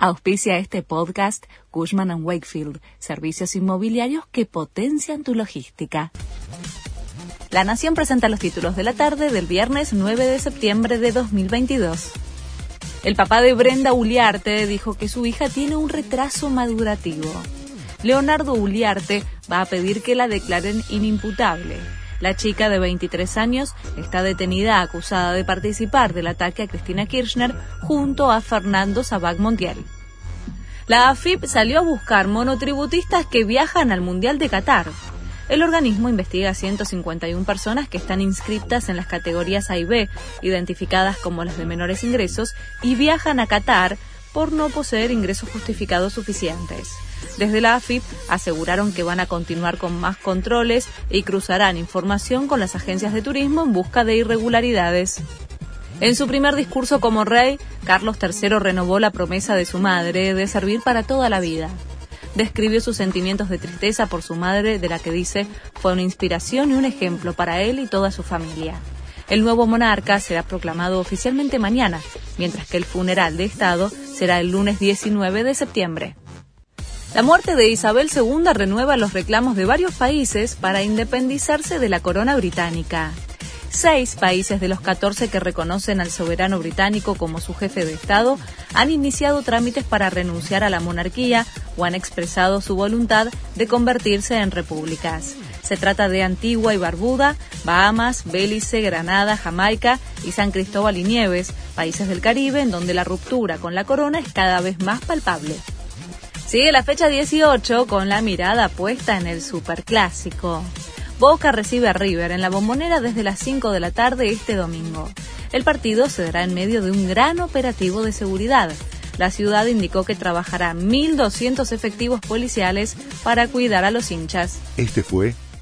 Auspicia este podcast Cushman ⁇ Wakefield, servicios inmobiliarios que potencian tu logística. La Nación presenta los títulos de la tarde del viernes 9 de septiembre de 2022. El papá de Brenda Uliarte dijo que su hija tiene un retraso madurativo. Leonardo Uliarte va a pedir que la declaren inimputable. La chica de 23 años está detenida acusada de participar del ataque a Cristina Kirchner junto a Fernando Sabac Montiel. La AFIP salió a buscar monotributistas que viajan al Mundial de Qatar. El organismo investiga a 151 personas que están inscritas en las categorías A y B, identificadas como las de menores ingresos, y viajan a Qatar por no poseer ingresos justificados suficientes. Desde la AFIP aseguraron que van a continuar con más controles y cruzarán información con las agencias de turismo en busca de irregularidades. En su primer discurso como rey, Carlos III renovó la promesa de su madre de servir para toda la vida. Describió sus sentimientos de tristeza por su madre, de la que dice fue una inspiración y un ejemplo para él y toda su familia. El nuevo monarca será proclamado oficialmente mañana, mientras que el funeral de Estado será el lunes 19 de septiembre. La muerte de Isabel II renueva los reclamos de varios países para independizarse de la corona británica. Seis países de los 14 que reconocen al soberano británico como su jefe de Estado han iniciado trámites para renunciar a la monarquía o han expresado su voluntad de convertirse en repúblicas. Se trata de Antigua y Barbuda, Bahamas, Belice, Granada, Jamaica y San Cristóbal y Nieves, países del Caribe en donde la ruptura con la corona es cada vez más palpable. Sigue la fecha 18 con la mirada puesta en el superclásico. Boca recibe a River en la bombonera desde las 5 de la tarde este domingo. El partido se dará en medio de un gran operativo de seguridad. La ciudad indicó que trabajará 1.200 efectivos policiales para cuidar a los hinchas. Este fue